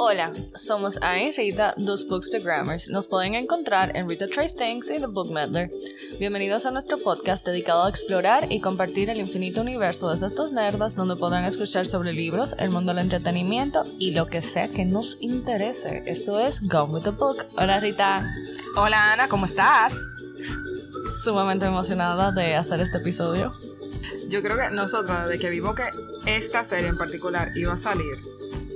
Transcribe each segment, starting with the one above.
Hola, somos Anne y Rita, dos Bookstagrammers. Nos pueden encontrar en Rita Trace Things y The Book Meddler. Bienvenidos a nuestro podcast dedicado a explorar y compartir el infinito universo de estas dos nerdas, donde podrán escuchar sobre libros, el mundo del entretenimiento y lo que sea que nos interese. Esto es Gone with the Book. Hola Rita. Hola Ana, ¿cómo estás? Sumamente emocionada de hacer este episodio. Yo creo que nosotros, desde que vimos que esta serie en particular iba a salir,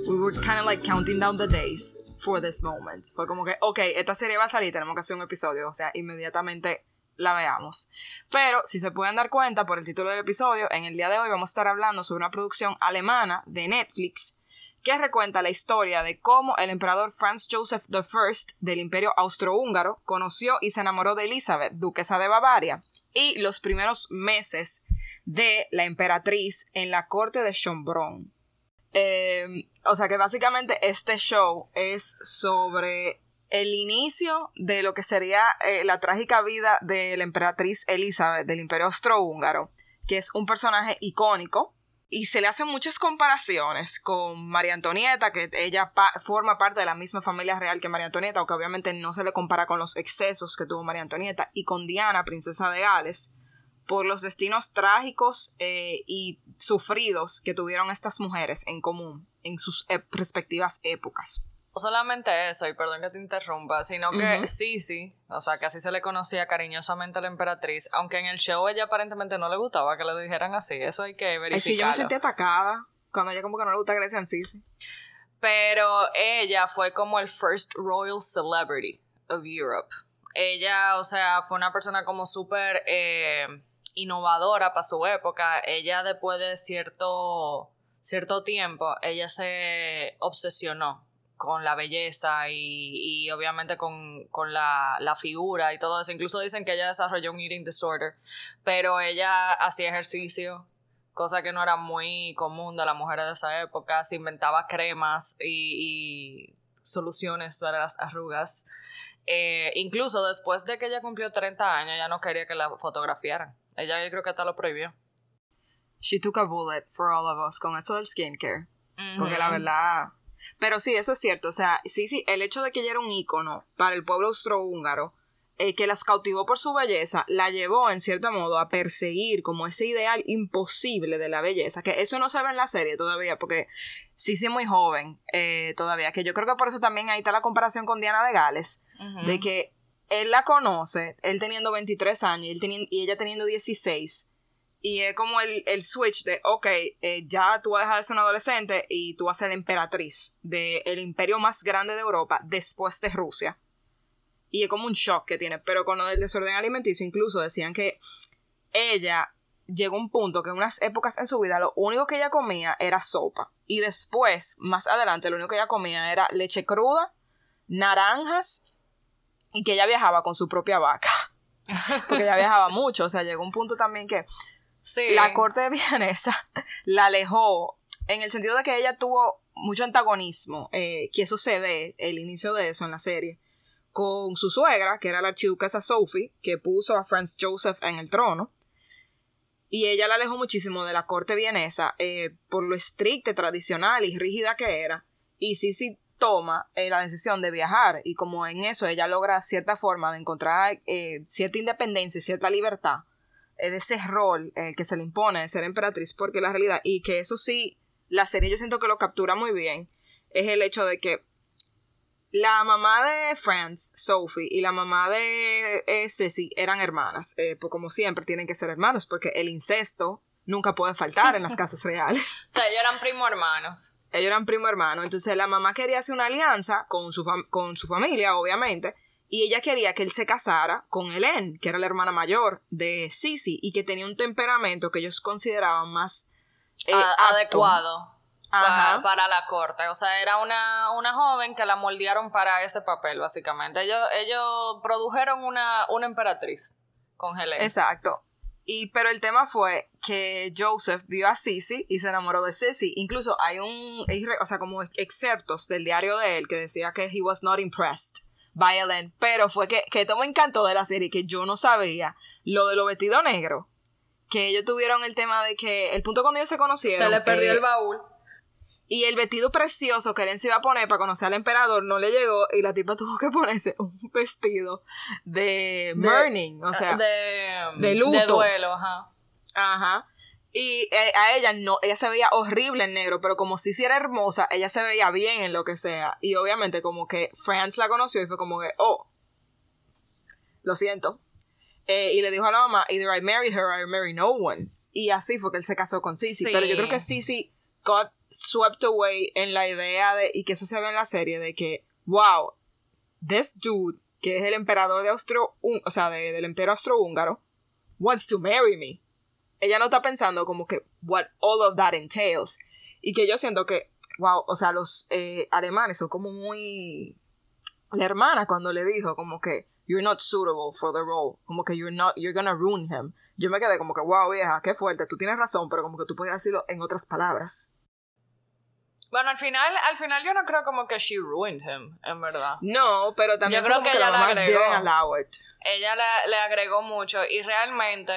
we were kind of like counting down the days for this moment. Fue como que, ok, esta serie va a salir, tenemos que hacer un episodio, o sea, inmediatamente la veamos. Pero, si se pueden dar cuenta por el título del episodio, en el día de hoy vamos a estar hablando sobre una producción alemana de Netflix que recuenta la historia de cómo el emperador Franz Joseph I del Imperio Austrohúngaro conoció y se enamoró de Elizabeth, duquesa de Bavaria, y los primeros meses de la emperatriz en la corte de Schönbrunn. Eh, o sea que básicamente este show es sobre el inicio de lo que sería eh, la trágica vida de la emperatriz Elizabeth del Imperio Austrohúngaro, que es un personaje icónico. Y se le hacen muchas comparaciones con María Antonieta, que ella forma parte de la misma familia real que María Antonieta, aunque obviamente no se le compara con los excesos que tuvo María Antonieta, y con Diana, princesa de Gales, por los destinos trágicos eh, y sufridos que tuvieron estas mujeres en común en sus respectivas épocas. No solamente eso, y perdón que te interrumpa, sino que sí, sí, o sea, que así se le conocía cariñosamente a la emperatriz, aunque en el show ella aparentemente no le gustaba que le dijeran así, eso hay que verificarlo. Sí, yo me sentí atacada cuando ella como que no le gusta que le decían sí, sí. Pero ella fue como el first royal celebrity of Europe. Ella, o sea, fue una persona como súper eh, innovadora para su época. Ella después de cierto cierto tiempo ella se obsesionó con la belleza y, obviamente con, la, la, figura y todo eso. Incluso dicen que ella desarrolló un eating disorder, pero ella hacía ejercicio, cosa que no era muy común de las mujeres de esa época. Se inventaba cremas y, soluciones para las arrugas. Eh, incluso después de que ella cumplió 30 años, ya no quería que la fotografiaran. Ella yo creo que hasta lo prohibió she took a bullet for all of us con eso del skincare. Porque la verdad. Pero sí, eso es cierto. O sea, sí, sí, el hecho de que ella era un ícono para el pueblo austrohúngaro, eh, que las cautivó por su belleza, la llevó en cierto modo a perseguir como ese ideal imposible de la belleza. Que eso no se ve en la serie todavía, porque sí, sí, muy joven eh, todavía. Que yo creo que por eso también ahí está la comparación con Diana de Gales, de que él la conoce, él teniendo 23 años él y ella teniendo 16 y es como el, switch de, ok, eh, ya tú vas a dejar de ser una adolescente y tú vas a ser emperatriz del imperio más grande de Europa después de Rusia. Y es como un shock que tiene. Pero con lo del desorden alimenticio, incluso decían que ella llegó a un punto que en unas épocas en su vida lo único que ella comía era sopa. Y después, más adelante, lo único que ella comía era leche cruda, naranjas y que ella viajaba con su propia vaca. Porque ella viajaba mucho. O sea, llegó un punto también que la corte vienesa la alejó en el sentido de que ella tuvo mucho antagonismo, eh, que eso se ve, el inicio de eso en la serie, con su suegra, que era la archiduquesa Sophie, que puso a Franz Joseph en el trono. Y ella la alejó muchísimo de la corte vienesa eh, por lo estricta, tradicional y rígida que era. Y sí, sí toma eh, la decisión de viajar y como en eso ella logra cierta forma de encontrar cierta independencia y cierta libertad de ese rol eh, que se le impone de ser emperatriz, porque la realidad, y que eso sí, la serie yo siento que lo captura muy bien, es el hecho de que la mamá de Franz, Sophie, y la mamá de eh, Ceci eran hermanas, eh, pues como siempre tienen que ser hermanos, porque el incesto nunca puede faltar en las casas reales. o sea, ellos eran primo hermanos. Ellos eran primo hermanos, entonces la mamá quería hacer una alianza con su, con su familia, obviamente, y ella quería que él se casara con Helen, que era la hermana mayor de Sisi y que tenía un temperamento que ellos consideraban más eh, adecuado para, la corte. O sea, era una, una joven que la moldearon para ese papel, básicamente. Ellos, ellos produjeron una, una emperatriz con Helen. Exacto. Y, pero el tema fue que Joseph vio a Sisi y se enamoró de Sisi. Incluso hay un, o sea, como excerptos del diario de él que decía que he was not impressed Violent. Pero fue que, que esto me encantó de la serie, que yo no sabía lo de los vestidos negros. Que ellos tuvieron el tema de que el punto cuando ellos se conocieron. Se le perdió eh, el baúl. Y el vestido precioso que él se iba a poner para conocer al emperador no le llegó y la tipa tuvo que ponerse un vestido de mourning, o sea, de, de luto. de duelo, ajá. Ajá. Y eh, a ella no, ella se veía horrible en negro, pero como si sí era hermosa, ella se veía bien en lo que sea. Y obviamente como que France la conoció y fue como que, oh, lo siento. Eh, y le dijo a la mamá, either I marry her or I marry no one. Y así fue que él se casó con Sisi. Sí. Pero yo creo que Sisi got swept away en la idea de, y que eso se ve en la serie, de que, wow, this dude, que es el emperador de Austro, o sea, de- del imperio austrohúngaro, wants to marry me. Ella no está pensando como que what all of that entails. Y que yo siento que, wow, o sea, los eh, alemanes son como muy... La hermana cuando le dijo como que you're not suitable for the role, como que you're not, you're gonna ruin him. Yo me quedé como que, wow, vieja, qué fuerte, tú tienes razón, pero como que tú puedes decirlo en otras palabras. Bueno, al final, al final yo no creo como que she ruined him, en verdad. No, pero también Yo creo que la ella la mamá agregó. Ella le, le agregó mucho y realmente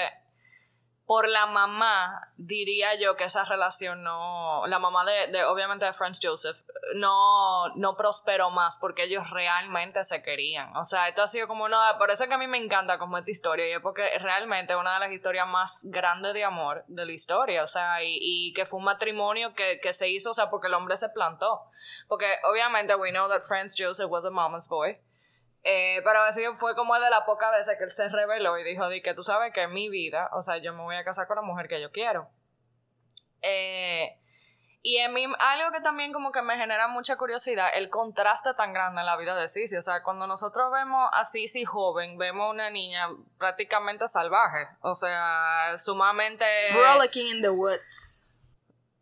por la mamá diría yo que esa relación no, la mamá de, de obviamente de Franz Joseph, no, no prosperó más porque ellos realmente se querían. O sea, esto ha sido como una, por eso es que a mí me encanta como esta historia y es porque realmente es una de las historias más grandes de amor de la historia. O sea, y, y que fue un matrimonio que, que se hizo, o sea, porque el hombre se plantó. Porque obviamente we know that Franz Joseph was a mama's boy. Eh, pero así fue como de la poca veces que él se reveló y dijo, di que tú sabes que en mi vida, o sea, yo me voy a casar con la mujer que yo quiero. Eh, y en mí, algo que también como que me genera mucha curiosidad, el contraste tan grande en la vida de Sisi. O sea, cuando nosotros vemos a Sisi joven, vemos una niña prácticamente salvaje. O sea, sumamente... Frolicking in the woods.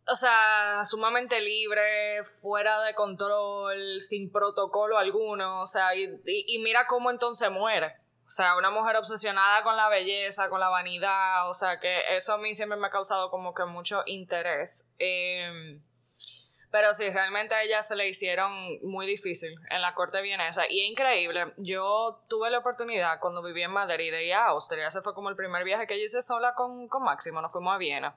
O sea, sumamente libre, fuera de control, sin protocolo alguno. O sea, y, y- mira cómo entonces muere. O sea, una mujer obsesionada con la belleza, con la vanidad. O sea, que eso a mí siempre me ha causado como que mucho interés. Eh, pero sí, realmente a ella se le hicieron muy difícil en la corte vienesa. Y es increíble. Yo tuve la oportunidad cuando viví en Madrid de ir a Austria. Ese fue como el primer viaje que yo hice sola con, con Máximo. Nos fuimos a Viena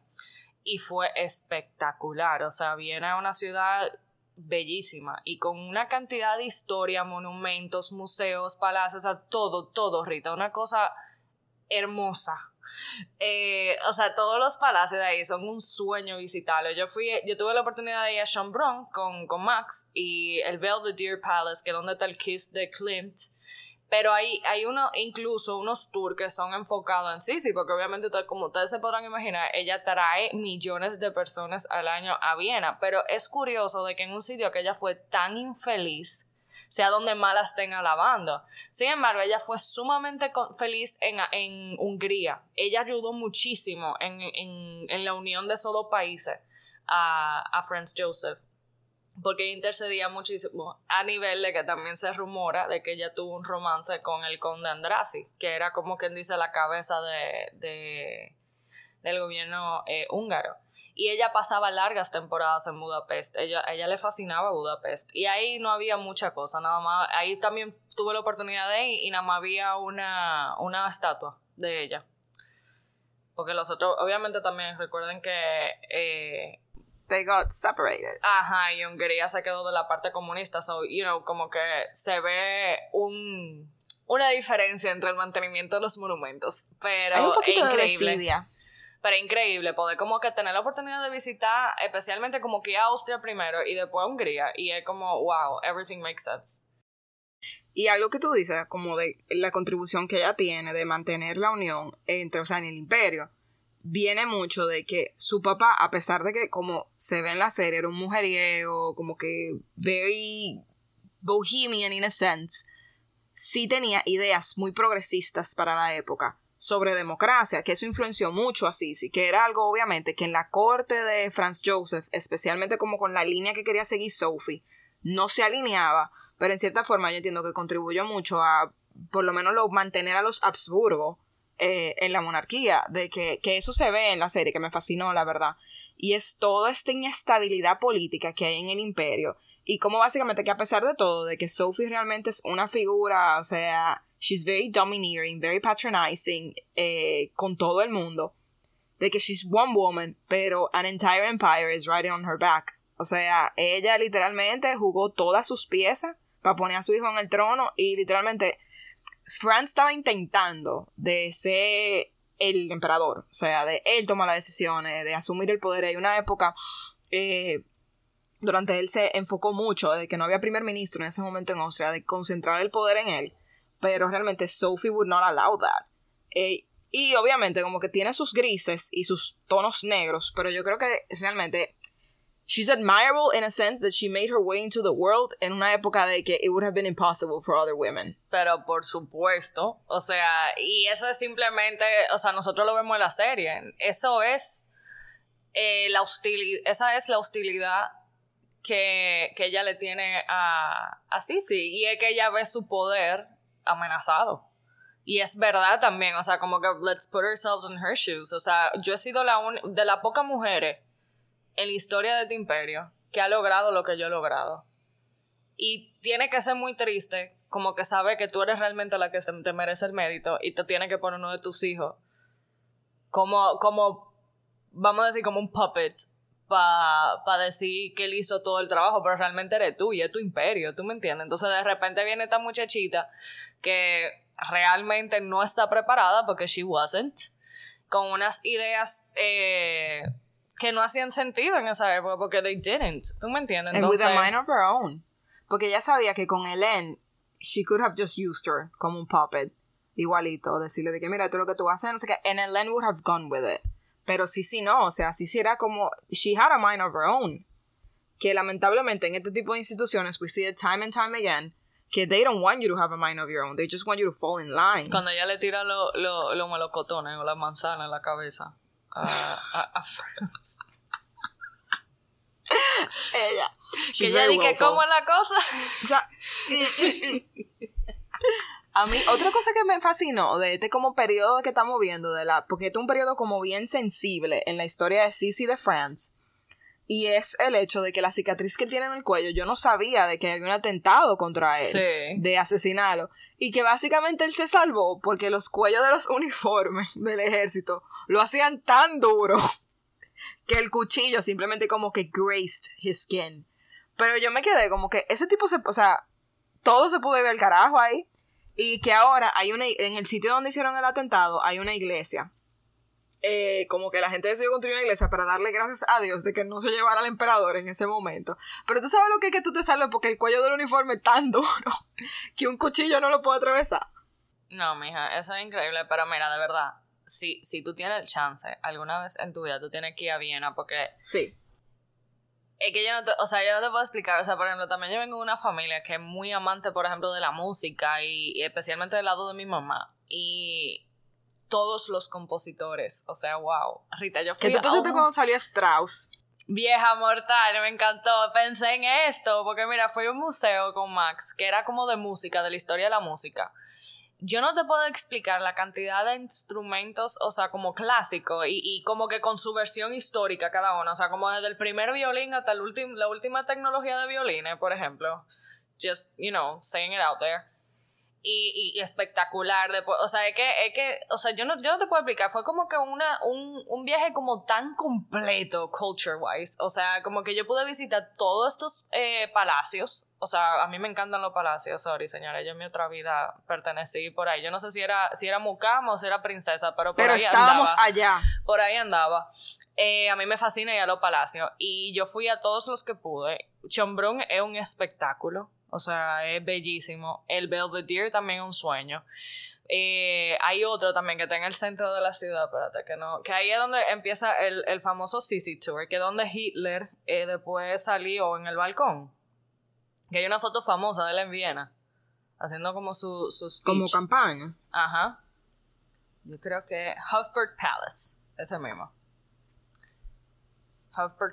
y fue espectacular. O sea, Viena es una ciudad bellísima y con una cantidad de historia, monumentos, museos, palacios, o sea, todo, todo, Rita, una cosa hermosa. Eh, o sea, todos los palacios de ahí son un sueño visitarlos. Yo fui, yo tuve la oportunidad de ir a Schönbrunn con, con Max y el Belvedere Palace, que es donde está el Kiss de Klimt. Pero hay, hay uno, incluso unos tours que son enfocados en Sisi, porque obviamente, como ustedes se podrán imaginar, ella trae millones de personas al año a Viena. Pero es curioso de que en un sitio que ella fue tan infeliz, sea donde más la estén alabando. Sin embargo, ella fue sumamente feliz en, en Hungría. Ella ayudó muchísimo en, en, en la unión de esos dos países a, a Franz Joseph porque intercedía muchísimo a nivel de que también se rumora de que ella tuvo un romance con el conde Andrasi, que era como quien dice la cabeza de, de- del gobierno eh, húngaro. Y ella pasaba largas temporadas en Budapest. Ella, ella le fascinaba Budapest. Y ahí no había mucha cosa, nada más. Ahí también tuve la oportunidad de ir y nada más había una, una estatua de ella. Porque los otros, obviamente también recuerden que eh, They got separated. Ajá, y Hungría se quedó de la parte comunista, so, you know, como que se ve un, una diferencia entre el mantenimiento de los monumentos, pero Hay un poquito es increíble, pero increíble poder como que tener la oportunidad de visitar, especialmente como que Austria primero y después Hungría, y es como, wow, everything makes sense. Y algo que tú dices, como de la contribución que ella tiene de mantener la unión entre, o sea, en el imperio, viene mucho de que su papá, a pesar de que, como se ve en la serie, era un mujeriego, como que very bohemian in a sense, sí tenía ideas muy progresistas para la época sobre democracia, que eso influenció mucho a Sisi, que era algo obviamente que en la corte de Franz Joseph, especialmente como con la línea que quería seguir Sophie, no se alineaba, pero en cierta forma yo entiendo que contribuyó mucho a por lo menos lo, mantener a los Habsburgo eh, en la monarquía, de que, que eso se ve en la serie, que me fascinó, la verdad. Y es toda esta inestabilidad política que hay en el imperio. Y como básicamente que a pesar de todo, de que Sophie realmente es una figura, o sea, she's very domineering, very patronizing eh, con todo el mundo, de que she's one woman, pero an entire empire is riding on her back O sea, ella literalmente jugó todas sus piezas para poner a su hijo en el trono y literalmente France estaba intentando de ser el emperador, o sea, de él tomar las decisiones, de asumir el poder. Hay una época eh, durante él se enfocó mucho de que no había primer ministro en ese momento en Austria, de concentrar el poder en él, pero realmente Sophie would not allow that. Eh, y obviamente como que tiene sus grises y sus tonos negros, pero yo creo que realmente she's admirable in a sense that she made her way into the world en una época de que it would have been impossible for other women. Pero por supuesto, o sea, y eso es simplemente, o sea, nosotros lo vemos en la serie, eso es eh, la hostilidad, esa es la hostilidad que, que ella le tiene a, a y es que ella ve su poder amenazado. Y es verdad también, o sea, como que let's put ourselves in her shoes. O sea, yo he sido la un, de las pocas mujeres en la historia de este imperio que ha logrado lo que yo he logrado. Y tiene que ser muy triste, como que sabe que tú eres realmente la que te merece el mérito y te tiene que poner uno de tus hijos como, como vamos a decir, como un puppet para decir que él hizo todo el trabajo, pero realmente eres tú y es tu imperio, ¿tú me entiendes? Entonces de repente viene esta muchachita que realmente no está preparada porque she wasn't, con unas ideas eh, que no hacían sentido en esa época porque they didn't, ¿tú me entiendes? Entonces, with a mind of her own. Porque ella sabía que con Helen she could have just used her como un puppet, igualito, decirle de que mira, tú lo que tú vas a hacer, no sé qué, and Helen would have gone with it. Pero sí, sí, no, o sea, sí, sí era como, she had a mind of her own. Que lamentablemente en este tipo de instituciones, we see it time and time again, que they don't want you to have a mind of your own, they just want you to fall in line. Cuando ella le tira los lo, lo melocotones o la manzana en la cabeza a, a, a ella. que ella dice, ¿cómo es la cosa? O sea, A mí, otra cosa que me fascinó de este como periodo que estamos viendo, de la, porque este es un periodo como bien sensible en la historia de Sissy de France, y es el hecho de que la cicatriz que tiene en el cuello, yo no sabía de que había un atentado contra él, de asesinarlo, y que básicamente él se salvó porque los cuellos de los uniformes del ejército lo hacían tan duro que el cuchillo simplemente como que graced his skin. Pero yo me quedé como que ese tipo se, o sea, todo se pudo ver el carajo ahí. Y que ahora hay una, en el sitio donde hicieron el atentado, hay una iglesia. Eh, como que la gente decidió construir una iglesia para darle gracias a Dios de que no se llevara al emperador en ese momento. Pero tú sabes lo que es que tú te salves porque el cuello del uniforme es tan duro que un cuchillo no lo puede atravesar. No, mija, eso es increíble. Pero mira, de verdad, si, si tú tienes el chance, alguna vez en tu vida tú tienes que ir a Viena porque. Sí. Es que yo no te, o sea, yo no te puedo explicar, o sea, por ejemplo, también yo vengo de una familia que es muy amante, por ejemplo, de la música y, especialmente del lado de mi mamá. Y todos los compositores, o sea, wow. Rita, yo fui ¿Qué tú pensaste cuando salió Strauss? Vieja mortal, me encantó. Pensé en esto, porque mira, fui a un museo con Max, que era como de música, de la historia de la música yo no te puedo explicar la cantidad de instrumentos, o sea, como clásico y, y, como que con su versión histórica cada uno, o sea, como desde el primer violín hasta el la última tecnología de violines, por ejemplo. Just, you know, saying it out there y, y, espectacular. Después, o sea, es que, es que, o sea, yo no, yo no te puedo explicar, fue como que una, un, un viaje como tan completo, culture-wise. O sea, como que yo pude visitar todos estos eh, palacios. O sea, a mí me encantan los palacios, sorry, señora. Yo en mi otra vida pertenecí por ahí. Yo no sé si era, si era mucama o si era princesa, pero por pero ahí estábamos allá. Por ahí andaba. Eh, a mí me fascina ir a los palacios. Y yo fui a todos los que pude. Chombrón es un espectáculo. O sea, es bellísimo. El Belvedere también es un sueño. Eh, hay otro también que está en el centro de la ciudad, espérate, que no, que ahí es donde empieza el, el famoso Sisi Tour, que es donde Hitler eh, después salió en el balcón. Que hay una foto famosa de él en Viena, haciendo como su, su speech. Como campaña. Ajá. Yo creo que Hofburg Palace, ese mismo.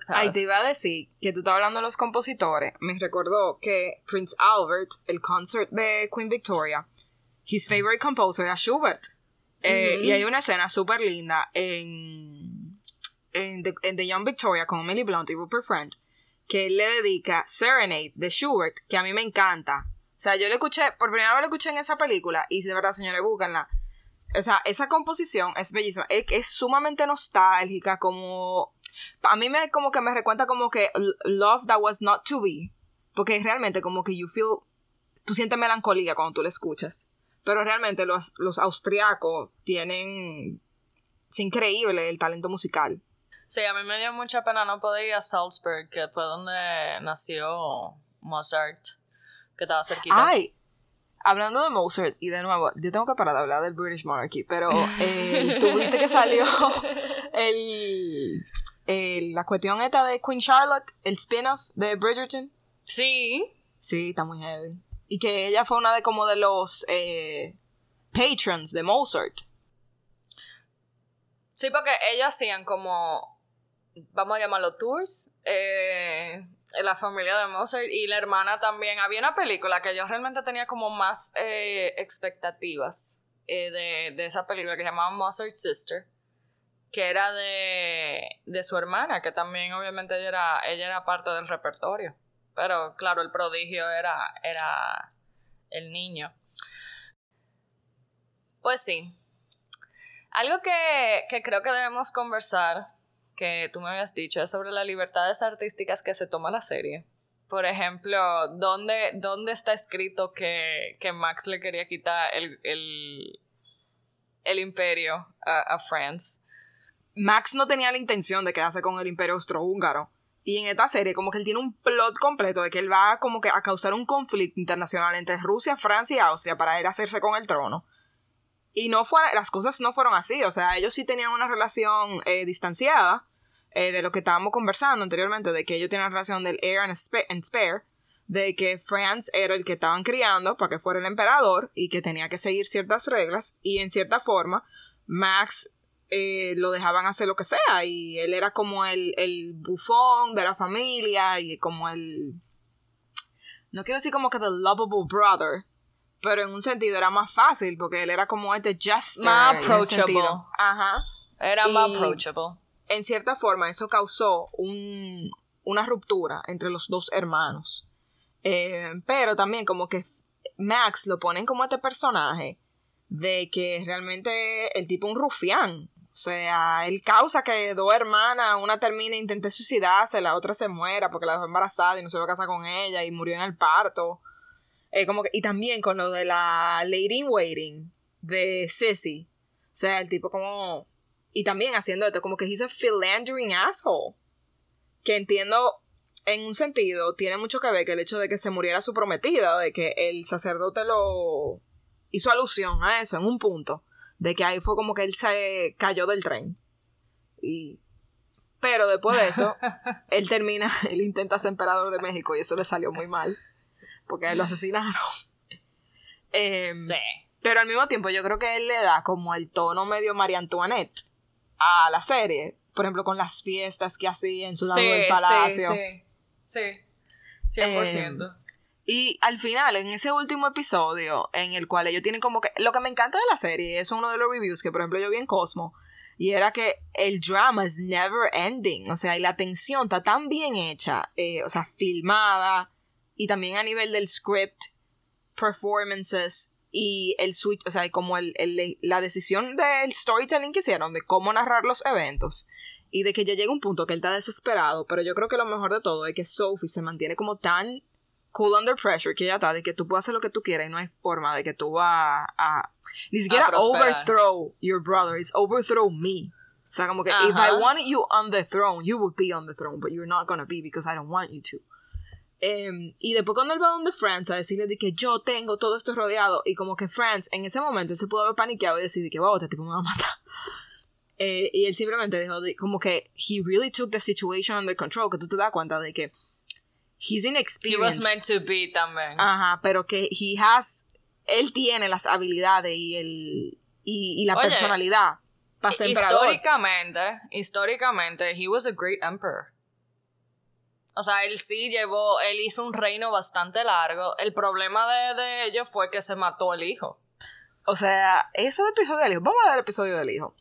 Ay, te iba a decir que tú estabas hablando de los compositores. Me recordó que Prince Albert, el concert de Queen Victoria, his favorite composer era Schubert. Eh, y hay una escena súper linda en, en, The, Young Victoria con Emily Blunt y Rupert Friend que él le dedica Serenade de Schubert, que a mí me encanta. O sea, yo le escuché, por primera vez lo escuché en esa película y de verdad, señores, búscanla. O sea, esa composición es bellísima. Es, es sumamente nostálgica, como A mí me como que me recuenta como que Love That Was Not To Be. Porque realmente como que you feel... Tú sientes melancolía cuando tú la escuchas. Pero realmente los, los austriacos tienen... Es increíble el talento musical. Sí, a mí me dio mucha pena no poder ir a Salzburg, que fue donde nació Mozart, que estaba cerquita. Ay, hablando de Mozart, y de nuevo, yo tengo que parar de hablar del British Monarchy, pero eh, tuviste que salió el, la cuestión esta de Queen Charlotte, el spin-off de Bridgerton. Sí. Sí, está muy heavy. Y que ella fue una de como de los eh, patrons de Mozart. Sí, porque ellos hacían como vamos a llamarlo tours, eh, la familia de Mozart y la hermana también. Había una película que yo realmente tenía como más eh, expectativas eh, de, esa película que se llamaba Mozart Sister, que era de, de su hermana, que también obviamente ella era, ella era parte del repertorio. Pero claro, el prodigio era, era el niño. Pues sí. Algo que, que creo que debemos conversar que tú me habías dicho es sobre las libertades artísticas que se toma la serie. Por ejemplo, ¿dónde, dónde está escrito que, Max le quería quitar el, el, imperio a, a, France? Max no tenía la intención de quedarse con el imperio austrohúngaro. Y en esta serie como que él tiene un plot completo de que él va como que a causar un conflicto internacional entre Rusia, Francia y Austria para él hacerse con el trono. Y no fue, las cosas no fueron así, o sea, ellos sí tenían una relación eh, distanciada eh, de lo que estábamos conversando anteriormente, de que ellos tienen una relación del heir and, spare, de que Franz era el que estaban criando para que fuera el emperador y que tenía que seguir ciertas reglas y en cierta forma Max eh, lo dejaban hacer lo que sea y él era como el, el bufón de la familia y como el... No quiero decir como que the lovable brother, pero en un sentido era más fácil porque él era como este just más approachable. ajá. Era más approachable. en cierta forma eso causó un, una ruptura entre los dos hermanos. Eh, pero también como que Max lo ponen como este personaje de que realmente el tipo un rufián o sea, él causa que dos hermanas, una termine intente suicidarse, la otra se muera porque la dejó embarazada y no se va a casar con ella y murió en el parto. Eh, como y también con lo de la Lady in Waiting de Sissy. O sea, el tipo como... Y también haciendo esto, como que he's a philandering asshole. Que entiendo, en un sentido, tiene mucho que ver que el hecho de que se muriera su prometida, de que el sacerdote lo hizo alusión a eso en un punto. De que ahí fue como que él se cayó del tren. Y pero después de eso, él termina, él intenta ser emperador de México y eso le salió muy mal porque lo asesinaron. Em, sí. Pero al mismo tiempo yo creo que él le da como el tono medio María Antoinette a la serie. Por ejemplo, con las fiestas que hacía en su lado del palacio. Sí, sí, sí. 100%. Em, y al final, en ese último episodio, en el cual ellos tienen como que... Lo que me encanta de la serie es uno de los reviews que, por ejemplo, yo vi en Cosmo. Y era que el drama es never ending. O sea, y la tensión está tan bien hecha. Eh, o sea, filmada y también a nivel del script, performances y el switch, o sea, como el, la decisión del storytelling que hicieron, de cómo narrar los eventos y de que ya llega un punto que él está desesperado, pero yo creo que lo mejor de todo es que Sophie se mantiene como tan cool under pressure que ella está, de que tú puedes hacer lo que tú quieras y no hay forma de que tú vas a... Ni siquiera overthrow your brother, it's overthrow me. O sea, como que if I wanted you on the throne, you would be on the throne, but you're not gonna be because I don't want you to. Em, y después cuando él va donde Franz a decirle de que yo tengo todo esto rodeado y como que Franz en ese momento él se pudo haber paniqueado y decir que wow, este tipo me va a matar. Eh, y él simplemente dijo como que he really took the situation under control, que tú te das cuenta de que he's inexperienced. He was meant to be también. Ajá, pero que he has, él tiene las habilidades y el y, la personalidad para ser históricamente, históricamente, he was a great emperor. O sea, él sí llevó, él hizo un reino bastante largo. El problema de, de ellos fue que se mató el hijo. O sea, eso del episodio del hijo. Vamos a ver el episodio del hijo.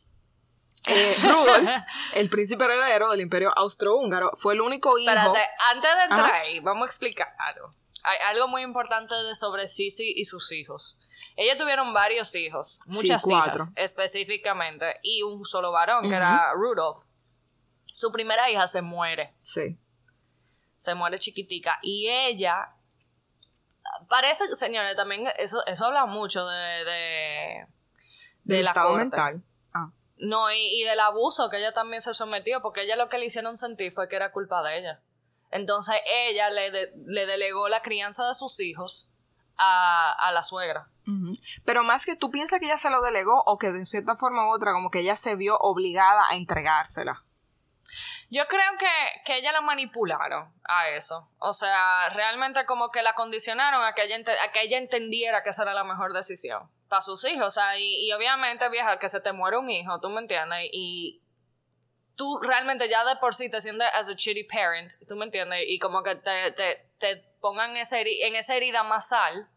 Eh, Rudolf, el príncipe heredero del imperio austrohúngaro, fue el único hijo. Espérate, antes de entrar ahí, vamos a explicar algo. Hay algo muy importante de sobre Sisi y sus hijos. Ellos tuvieron varios hijos, muchas hijas específicamente, y un solo varón, que era Rudolf. Su primera hija se muere. Sí. Se muere chiquitica. Y ella. Parece, señores, también eso, eso habla mucho de. de del estado mental. No, y, del abuso que ella también se sometió, porque ella lo que le hicieron sentir fue que era culpa de ella. Entonces ella le, le delegó la crianza de sus hijos a, a la suegra. Pero más que tú piensas que ella se lo delegó o que de cierta forma u otra como que ella se vio obligada a entregársela. Yo creo que, que ella la manipularon a eso. O sea, realmente como que la condicionaron a que ella, a que ella entendiera que esa era la mejor decisión para sus hijos. O sea, y, y obviamente, vieja, que se te muere un hijo, tú me entiendes, y tú realmente ya de por sí te sientes as a shitty parent, tú me entiendes, y como que te, te, te pongan ese, en esa herida más sal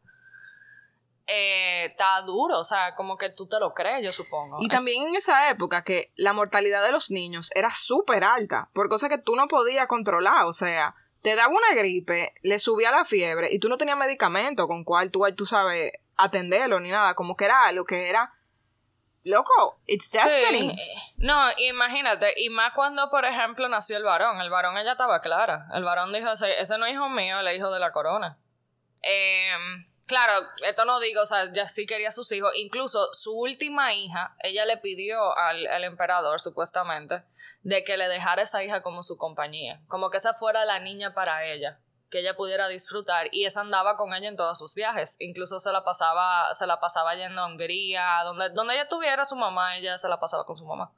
eh, está duro, o sea, como que tú te lo crees, yo supongo. Y también en esa época que la mortalidad de los niños era súper alta, por cosas que tú no podías controlar, o sea, te daba una gripe, le subía la fiebre y tú no tenías medicamento con cual tú, tú sabes atenderlo ni nada, como que era lo que era Loco, it's destiny. No, imagínate, y más cuando, por ejemplo, nació el varón. El varón ella estaba clara. El varón dijo, ese, ese no es hijo mío, el hijo de la corona. Eh, Claro, esto no digo, o sea, ya sí quería a sus hijos. Incluso su última hija, ella le pidió al, emperador, supuestamente, de que le dejara esa hija como su compañía. Como que esa fuera la niña para ella, que ella pudiera disfrutar. Y esa andaba con ella en todos sus viajes. Incluso se la pasaba, se la pasaba yendo a Hungría, donde, donde ella tuviera su mamá, ella se la pasaba con su mamá.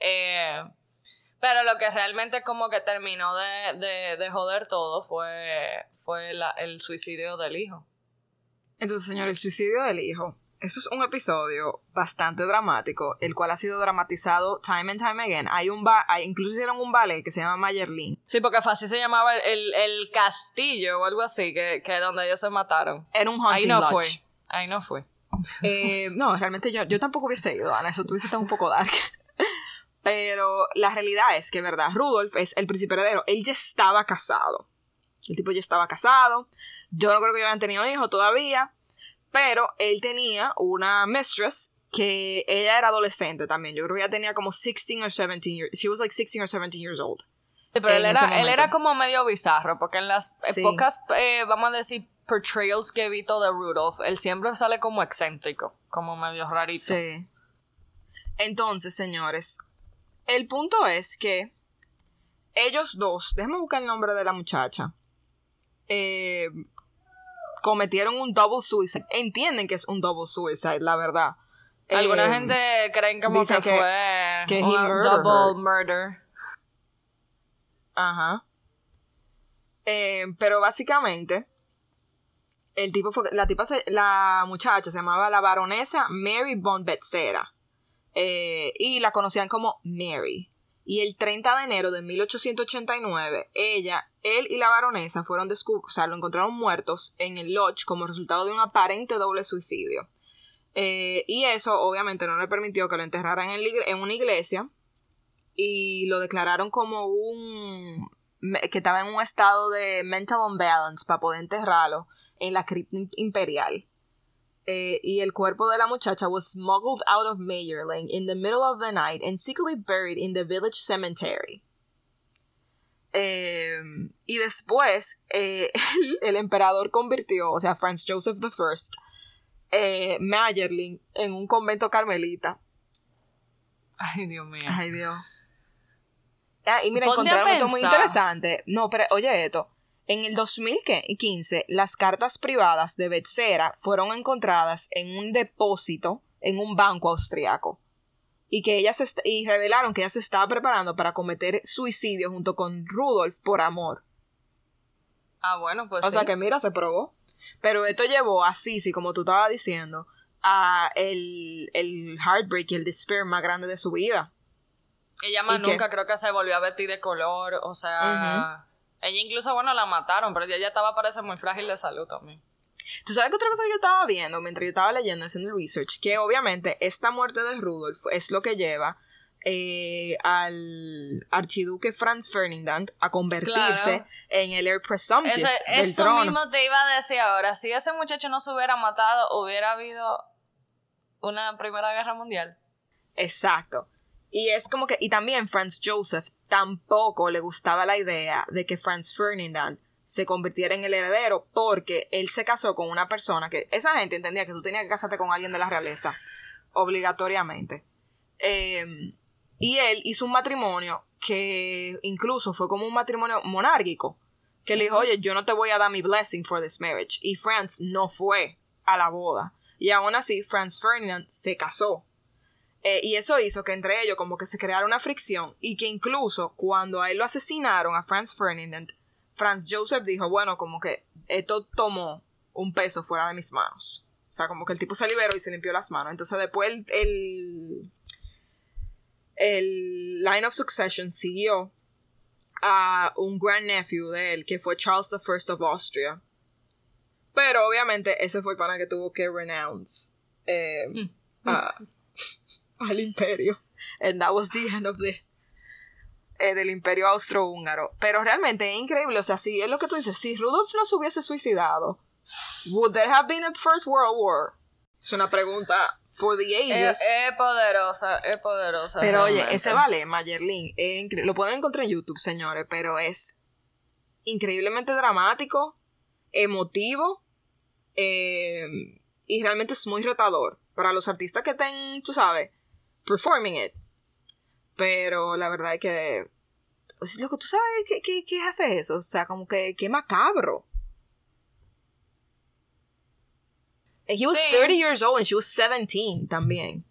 Eh, pero lo que realmente como que terminó de, de, joder todo fue, fue el suicidio del hijo. Entonces, señor, el suicidio del hijo. Eso es un episodio bastante dramático, el cual ha sido dramatizado time and time again. Hay un ba incluso hicieron un ballet que se llama Mayerlin. Sí, porque así se llamaba el, el, castillo o algo así, que, que donde ellos se mataron. Era un hunting Ahí no fue. Ahí no fue. Eh, no, realmente yo, yo tampoco hubiese ido, Ana. Eso tuviese estado un poco dark. Pero la realidad es que, ¿verdad? Rudolf es el príncipe heredero. Él ya estaba casado. El tipo ya estaba casado. Yo no creo que hayan tenido hijos todavía, pero él tenía una mistress que ella era adolescente también. Yo creo que ella tenía como 16 o 17 years. She was like 16 or 17 years old. Sí, pero él era, él era, como medio bizarro, porque en las pocas, eh, vamos a decir, portrayals que he visto de Rudolph, él siempre sale como excéntrico, como medio rarito. Sí. Entonces, señores, el punto es que ellos dos, déjame buscar el nombre de la muchacha. Eh, cometieron un double suicide. Entienden que es un double suicide, la verdad. Alguna eh, gente creen como que, fue un double murder. Ajá. Eh, pero básicamente, el tipo fue, la tipa, la muchacha se llamaba la baronesa Mary von Betzera. Eh, y la conocían como Mary. Y el 30 de enero de 1889, ella, él y la baronesa fueron descubiertos, o sea, lo encontraron muertos en el lodge como resultado de un aparente doble suicidio. Eh, y eso obviamente no le permitió que lo enterraran en, en una iglesia y lo declararon como un que estaba en un estado de mental unbalance para poder enterrarlo en la cripta imperial. Eh, y el cuerpo de la muchacha was smuggled out of Mayerling in the middle of the night and secretly buried in the village cemetery. Em, y después eh, el, emperador convirtió, o sea, Franz Joseph I, eh, Mayerling en un convento carmelita. Ay, Dios mío. Ay, Dios. Ah, y mira, encontraron esto muy interesante. No, pero oye esto. En el 2015, las cartas privadas de Betzera fueron encontradas en un depósito en un banco austriaco y que ella se y revelaron que ella se estaba preparando para cometer suicidio junto con Rudolf por amor. Ah, bueno, pues. O sea que mira, se probó. Pero esto llevó a Sisi, como tú estabas diciendo, a el, el heartbreak y el despair más grande de su vida. Ella más nunca creo que se volvió a vestir de color, o sea. Ella incluso, bueno, la mataron, pero ella ya estaba, parece, muy frágil de salud también. Tú sabes que otra cosa que yo estaba viendo mientras yo estaba leyendo, haciendo el research, que obviamente esta muerte de Rudolf es lo que lleva eh, al archiduque Franz Ferdinand a convertirse en el heir presumptive Ese, del eso mismo te iba a decir ahora. Si ese muchacho no se hubiera matado, hubiera habido una primera guerra mundial. Exacto. Y es como que, y también Franz Joseph tampoco le gustaba la idea de que Franz Ferdinand se convirtiera en el heredero porque él se casó con una persona que esa gente entendía que tú tenías que casarte con alguien de la realeza obligatoriamente. Em, y él hizo un matrimonio que incluso fue como un matrimonio monárquico, que le dijo, oye, yo no te voy a dar mi blessing for this marriage. Y Franz no fue a la boda. Y aún así, Franz Ferdinand se casó. Eh, y eso hizo que entre ellos como que se creara una fricción y que incluso cuando a él lo asesinaron, a Franz Ferdinand, Franz Joseph dijo, bueno, como que esto tomó un peso fuera de mis manos. O sea, como que el tipo se liberó y se limpió las manos. Entonces después el el line of succession siguió a un grand nephew de él, que fue Charles I of Austria. Pero obviamente ese fue el pana que tuvo que renounce eh, mm. al imperio. And that was the end of the eh, del imperio austrohúngaro. Pero realmente es increíble. O sea, si es lo que tú dices, si Rudolf no se hubiese suicidado, would there have been a First World War? Es una pregunta for the ages. Es, poderosa, es poderosa. Pero oye, ese vale, Mayerlin, lo pueden encontrar en YouTube, señores, pero es increíblemente dramático, emotivo eh, y realmente es muy retador para los artistas que estén, tú sabes, performing it. Pero la verdad es que, lo que tú sabes, ¿qué, qué, qué hace eso? O sea, como que, qué macabro. And he was 30 years old and she was 17 también.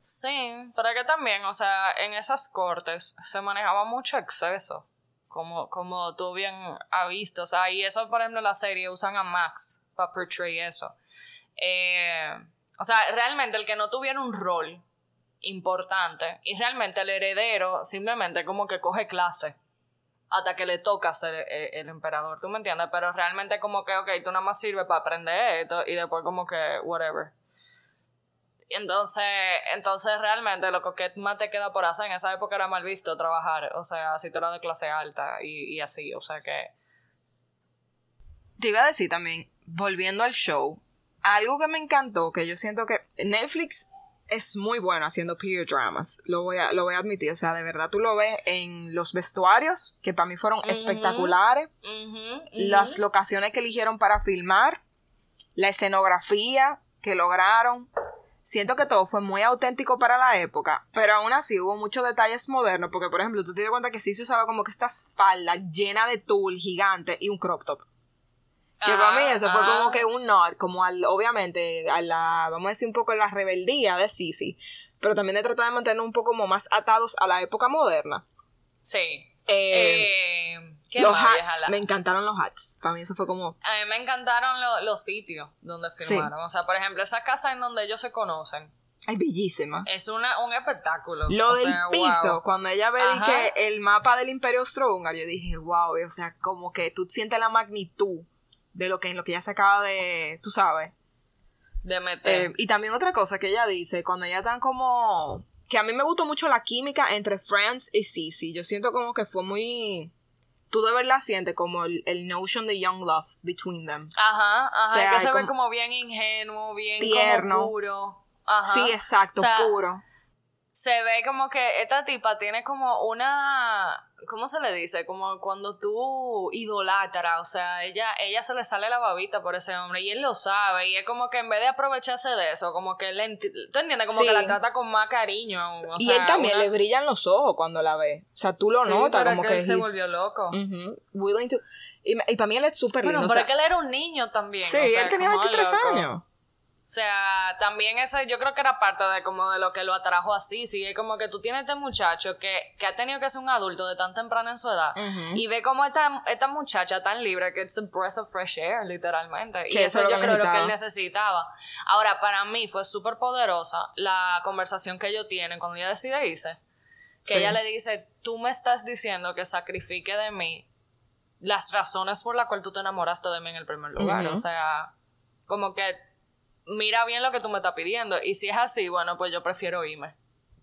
Sí, pero que también, o sea, en esas cortes se manejaba mucho exceso, como, como tú bien has visto, o sea, y eso, por ejemplo, la serie usan a Max para portray eso. Eh, o sea, realmente el que no tuviera un rol importante y realmente el heredero simplemente como que coge clase hasta que le toca ser eh, el, emperador, ¿tú me entiendes? Pero realmente como que, ok, tú nada más sirves para aprender esto y después como que, whatever. Entonces, entonces realmente lo que más te queda por hacer en esa época era mal visto trabajar, o sea, si tú eras de clase alta y, y así, o sea que... Te iba a decir también, volviendo al show, algo que me encantó, que yo siento que Netflix es muy bueno haciendo period dramas, lo voy, a, lo voy a admitir, o sea, de verdad tú lo ves en los vestuarios, que para mí fueron espectaculares, las locaciones que eligieron para filmar, la escenografía que lograron, siento que todo fue muy auténtico para la época, pero aún así hubo muchos detalles modernos, porque por ejemplo, tú te das cuenta que sí se usaba como que esta falda llena de tul gigante y un crop top. Que para mí eso fue como que un nod, como al, obviamente, a la, vamos a decir un poco la rebeldía de Sisi, pero también de tratar de mantener un poco como más atados a la época moderna. Sí. Eh, eh, los hats, me encantaron los hats. Para mí eso fue como... A mí me encantaron los sitios donde filmaron. O sea, por ejemplo, esa casa en donde ellos se conocen. Ay, bellísima. Es una, un espectáculo. Lo del piso, cuando ella ve que el mapa del Imperio Austrohúngaro, yo dije, wow, o sea, como que tú sientes la magnitud de lo que en lo que ella se acaba de, tú sabes. De meter. Eh, y también otra cosa que ella dice, cuando ella están como... Que a mí me gustó mucho la química entre Franz y Sissy. Yo siento como que fue muy... Tú de verdad sientes como el, notion de young love between them. Ajá, ajá. que se ve como bien ingenuo, bien tierno. puro. Ajá. Sí, exacto, puro se ve como que esta tipa tiene como una ¿cómo se le dice? Como cuando tú idolatras, o sea, ella ella se le sale la babita por ese hombre y él lo sabe y es como que en vez de aprovecharse de eso, como que él ¿tú entiendes? Como que la trata con más cariño. y él también le brillan los ojos cuando la ve. O sea, tú lo notas como que, él se volvió loco. Willing to y, para mí él es súper lindo. Pero es que él era un niño también. Sí, él tenía 23 años. O sea, también ese yo creo que era parte de como de lo que lo atrajo así, sí, es como que tú tienes este muchacho que, que ha tenido que ser un adulto de tan temprano en su edad y ve como esta, esta muchacha tan libre que es a breath of fresh air, literalmente. y eso, yo creo lo que él necesitaba. Ahora, para mí fue súper poderosa la conversación que ellos tienen cuando ella decide irse. Que ella le dice, tú me estás diciendo que sacrifique de mí las razones por las cuales tú te enamoraste de mí en el primer lugar. O sea, como que mira bien lo que tú me estás pidiendo. Y si es así, bueno, pues yo prefiero irme.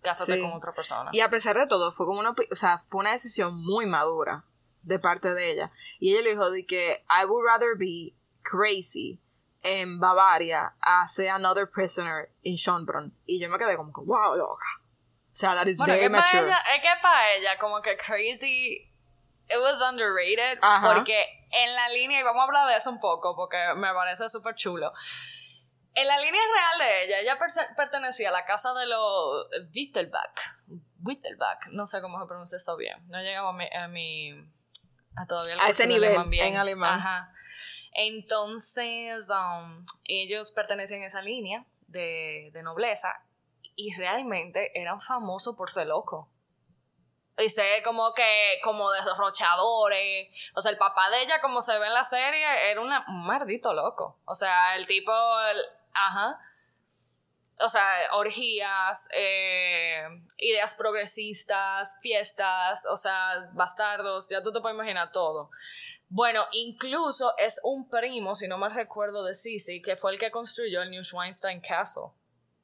Cásate con otra persona. Y a pesar de todo, fue como una, o sea, fue una decisión muy madura de parte de ella. Y ella le dijo de que I would rather be crazy en Bavaria hace Another Prisoner in Schönbrunn. Y yo me quedé como que, wow, loca. O sea, that is Bueno, very que mature. ella, es que para ella, como que crazy, it was underrated, Ajá. porque en la línea, y vamos a hablar de eso un poco, porque me parece súper chulo. En la línea real de ella, ella pertenecía a la casa de los Wittelbach. Wittelbach, no sé cómo se pronuncia eso bien. No llegamos a mi. A, mi- a todavía el A ese nivel alemán bien. en alemán. Ajá. Entonces, um, ellos pertenecían a esa línea de, de nobleza y realmente eran famosos por ser locos. Y sé como que, como derrochadores. O sea, el papá de ella, como se ve en la serie, era una- un maldito loco. O sea, el tipo, ajá. O sea, orgías, eh, ideas progresistas, fiestas, o sea, bastardos, ya tú te puedes imaginar todo. Bueno, incluso es un primo, si no me recuerdo de Sisi, que fue el que construyó el Neuschwanstein Castle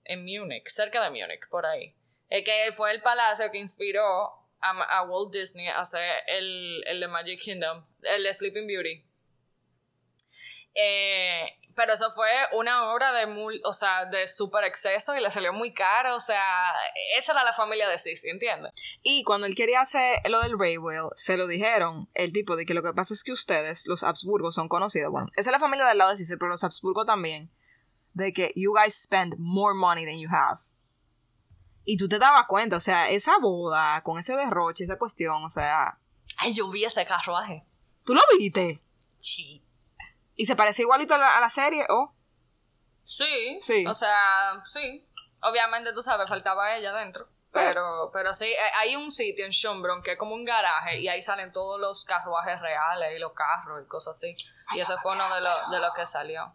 en Múnich, cerca de Múnich, por ahí. El que fue el palacio que inspiró a, a Walt Disney a hacer el, el de Magic Kingdom, el de Sleeping Beauty. Eh, pero eso fue una obra de mul- o sea, de súper exceso y le salió muy caro, o sea, esa era la familia de Sisi, ¿entiendes? Y cuando él quería hacer lo del Railway, se lo dijeron, el tipo, de que lo que pasa es que ustedes, los Habsburgos, son conocidos. Bueno, esa es la familia del lado de Cicel, pero los Habsburgos también. De que you guys spend more money than you have. Y tú te dabas cuenta, o sea, esa boda, con ese derroche, esa cuestión, o sea, Ay, yo vi ese carruaje. ¿tú lo viste? Sí. Y se parece igualito a la, a la serie, ¿o? Sí, Sí. O sea, sí. Obviamente, tú sabes, faltaba ella dentro. Pero, pero sí, eh, hay un sitio en Schönbrunn que es como un garaje y ahí salen todos los carruajes reales y los carros y cosas así. Y ese fue uno de los de lo que salió.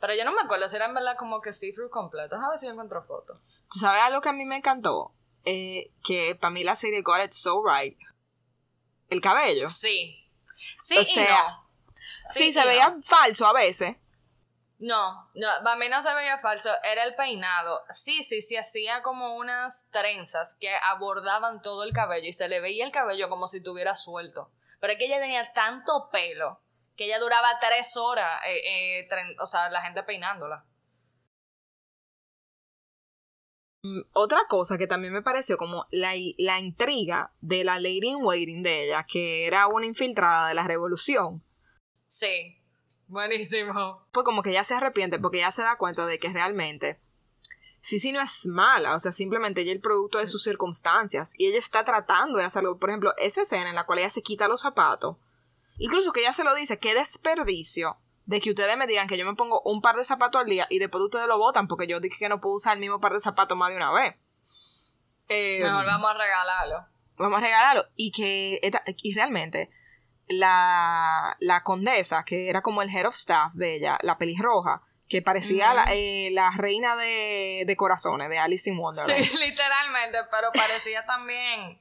Pero yo no me acuerdo si era en verdad como que see-through completo. A ver si yo encuentro fotos. ¿Tú sabes algo que a mí me encantó? Eh, que para mí la serie got it so right. El cabello. Sí. Sí O y sea, no. Sí, se no. veía falso a veces. No, no, para mí no se veía falso, era el peinado. Sí, sí, sí, hacía como unas trenzas que abordaban todo el cabello y se le veía el cabello como si tuviera suelto. Pero es que ella tenía tanto pelo que ella duraba tres horas, eh, eh, tren- o sea, la gente peinándola. Mm, Otra cosa que también me pareció como la, la intriga de la Lady in Waiting de ella, que era una infiltrada de la revolución. Sí, buenísimo. Pues como que ella se arrepiente porque ella se da cuenta de que realmente Sisi no es mala, o sea, simplemente ella es el producto de sus circunstancias y ella está tratando de hacerlo. Por ejemplo, esa escena en la cual ella se quita los zapatos, incluso que ella se lo dice, qué desperdicio de que ustedes me digan que yo me pongo un par de zapatos al día y después ustedes lo botan porque yo dije que no puedo usar el mismo par de zapatos más de una vez. Eh, Mejor vamos a regalarlo. vamos a regalarlo. Y que y realmente la, la condesa, que era como el head of staff de ella, la pelirroja, que parecía la, eh, la reina de, de corazones de Alice in Wonderland. Sí, literalmente, pero parecía también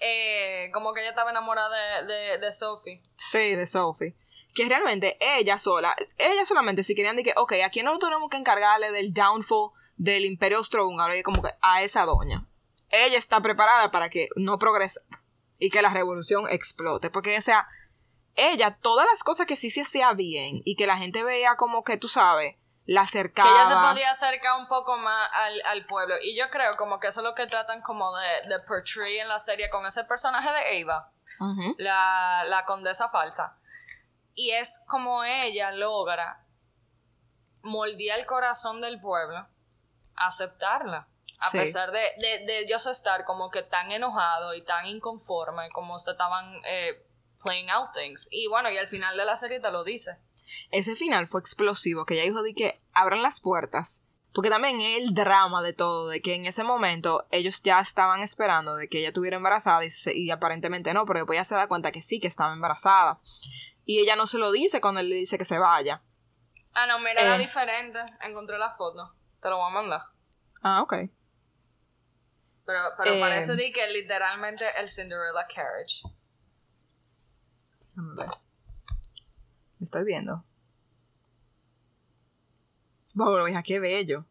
eh, como que ella estaba enamorada de, de, de Sophie. Sí, de Sophie. Que realmente ella sola, ella solamente si querían decir que, ok, aquí no tenemos que encargarle del downfall del imperio austrohúngaro, y como que a esa doña. Ella está preparada para que no progrese y que la revolución explote. Porque, o sea, ella, todas las cosas que sí se hacía bien y que la gente veía como que, tú sabes, la Que acercaba. ella se podía acercar un poco más al, al pueblo. Y yo creo como que eso es lo que tratan como de, de portray en la serie con ese personaje de Ava, la, la condesa falsa. Y es como ella logra moldear el corazón del pueblo, aceptarla. A Sí. pesar de, de, de ellos estar como que tan enojados y tan inconformes como estaban eh, playing out things. Y bueno, y al final de la serie te lo dice. Ese final fue explosivo, que ella dijo de que abran las puertas. Porque también el drama de todo, de que en ese momento ellos ya estaban esperando de que ella estuviera embarazada y, se- y aparentemente no, pero después ella se da cuenta que sí, que estaba embarazada. Y ella no se lo dice cuando él le dice que se vaya. Ah, no, mira, era Eh. diferente. Encontré la foto. Te lo voy a mandar. Ah, ok. Pero, pero Eh. parece de que literalmente el Cinderella Carriage. Déjame ver. Me estoy viendo. Wow, hija, qué bello.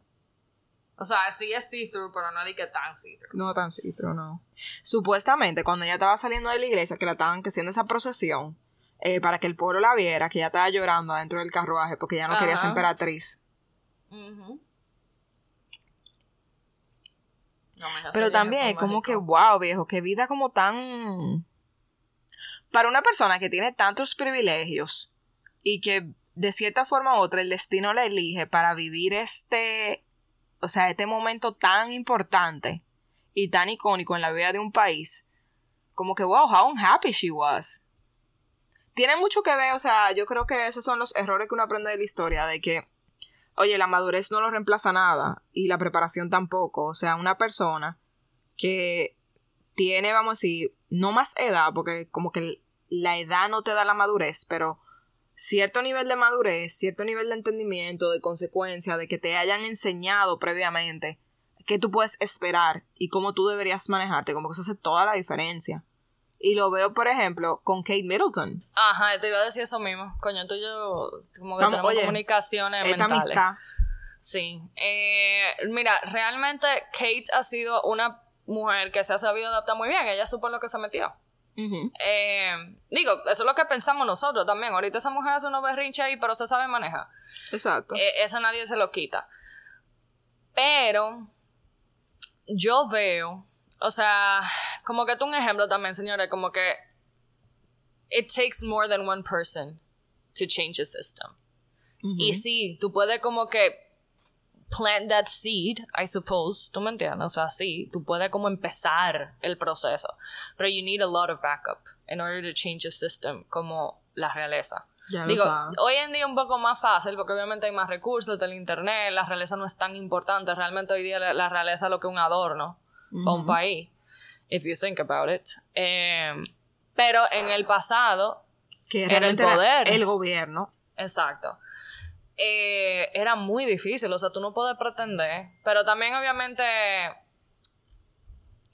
O sea, sí es see-through, pero no di que tan see-through. No tan pero no. Supuestamente, cuando ella estaba saliendo de la iglesia, que la estaban que haciendo esa procesión, eh, para que el pueblo la viera, que ella estaba llorando adentro del carruaje porque ya no quería ser emperatriz. Pero también como que, wow, viejo, qué vida como tan... Para una persona que tiene tantos privilegios y que de cierta forma u otra el destino la elige para vivir este, o sea, este momento tan importante y tan icónico en la vida de un país, como que, wow, how unhappy she was. Tiene mucho que ver, o sea, yo creo que esos son los errores que uno aprende de la historia, de que, oye, la madurez no lo reemplaza nada y la preparación tampoco. O sea, una persona que tiene, vamos a decir, no más edad, porque como que la edad no te da la madurez, pero cierto nivel de madurez, cierto nivel de entendimiento, de consecuencia, de que te hayan enseñado previamente qué tú puedes esperar y cómo tú deberías manejarte, como que eso hace toda la diferencia. Y lo veo, por ejemplo, con Kate Middleton. Ajá, te iba a decir eso mismo. Coño, tú y yo como que tenemos comunicaciones mentales. Sí. Eh, mira, realmente Kate ha sido una mujer que se ha sabido adaptar muy bien. Ella supo en lo que se metió. Eh, digo, eso es lo que pensamos nosotros también. Ahorita esa mujer hace unos berrinches ahí, pero se sabe manejar. Exacto. Eh, eso nadie se lo quita. Pero yo veo, o sea, como que tú un ejemplo también, señores, como que it takes more than one person to change a system. Y sí, tú puedes como que plant that seed, I suppose. ¿Tú me entiendes? O sea, sí, tú puedes como empezar el proceso. Pero you need a lot of backup in order to change a system como la realeza. Digo, hoy en día un poco más fácil porque obviamente hay más recursos del internet, la realeza no es tan importante, realmente hoy día la, realeza es lo que un adorno para un país, if you think about it. Em, pero en el pasado que era el poder. el gobierno. Exacto. Eh, era muy difícil, o sea, tú no puedes pretender, pero también obviamente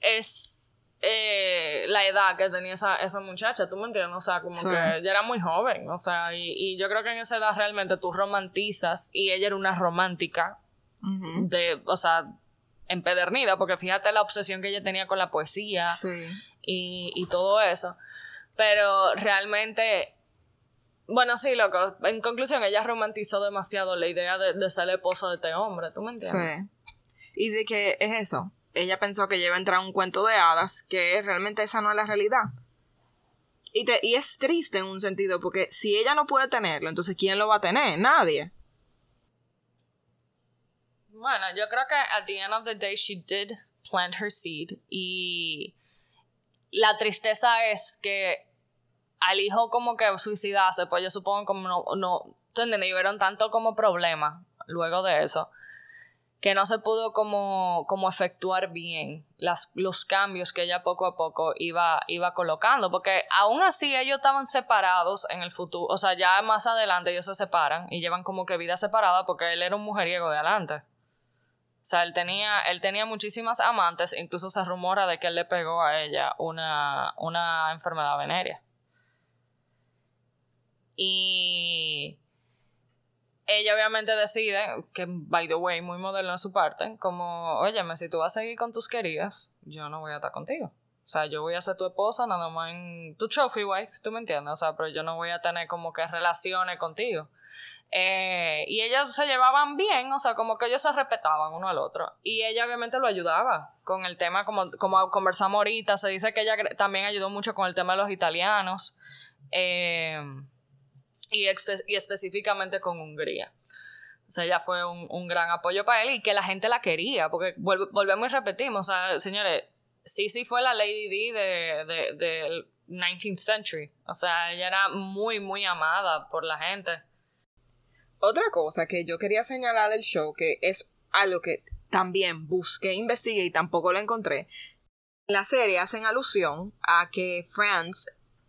es eh, la edad que tenía esa, esa muchacha, tú me entiendes, o sea, como que ella era muy joven, o sea, y, yo creo que en esa edad realmente tú romantizas y ella era una romántica de, o sea, empedernida, porque fíjate la obsesión que ella tenía con la poesía y, y todo eso, pero realmente bueno, sí, loco. En conclusión, ella romantizó demasiado la idea de, ser la esposa de este hombre, ¿tú me entiendes? Sí. Y de que es eso. Ella pensó que iba a entrar un cuento de hadas, que realmente esa no es la realidad. Y, te, y es triste en un sentido, porque si ella no puede tenerlo, entonces ¿quién lo va a tener? Nadie. Bueno, yo creo que at the end of the day she did plant her seed y la tristeza es que al hijo como que suicidarse, pues yo supongo como no, no ¿tú entiendes? Y tanto como problema luego de eso, que no se pudo como, como efectuar bien las, los cambios que ella poco a poco iba, iba colocando, porque aún así ellos estaban separados en el futuro, o sea, ya más adelante ellos se separan y llevan como que vida separada porque él era un mujeriego de adelante. O sea, él tenía, él tenía muchísimas amantes, incluso se rumora de que él le pegó a ella una, una enfermedad venérea. Y ella obviamente decide, que by the way, muy moderno de su parte, como, óyeme, si tú vas a seguir con tus queridas, yo no voy a estar contigo. O sea, yo voy a ser tu esposa nada más en tu trophy wife, tú me entiendes, o sea, pero yo no voy a tener como que relaciones contigo. Eh, y ellos se llevaban bien, o sea, como que ellos se respetaban uno al otro. Y ella obviamente lo ayudaba con el tema, como, como conversamos ahorita, se dice que ella también ayudó mucho con el tema de los italianos. Eh, y, específicamente con Hungría. O sea, ella fue un, gran apoyo para él y que la gente la quería, porque volvemos y repetimos, o sea, señores, sí, sí fue la Lady D de, de, del 19th century. O sea, ella era muy, muy amada por la gente. Otra cosa que yo quería señalar del show, que es algo que también busqué, investigué y tampoco lo encontré. En la serie hacen alusión a que Franz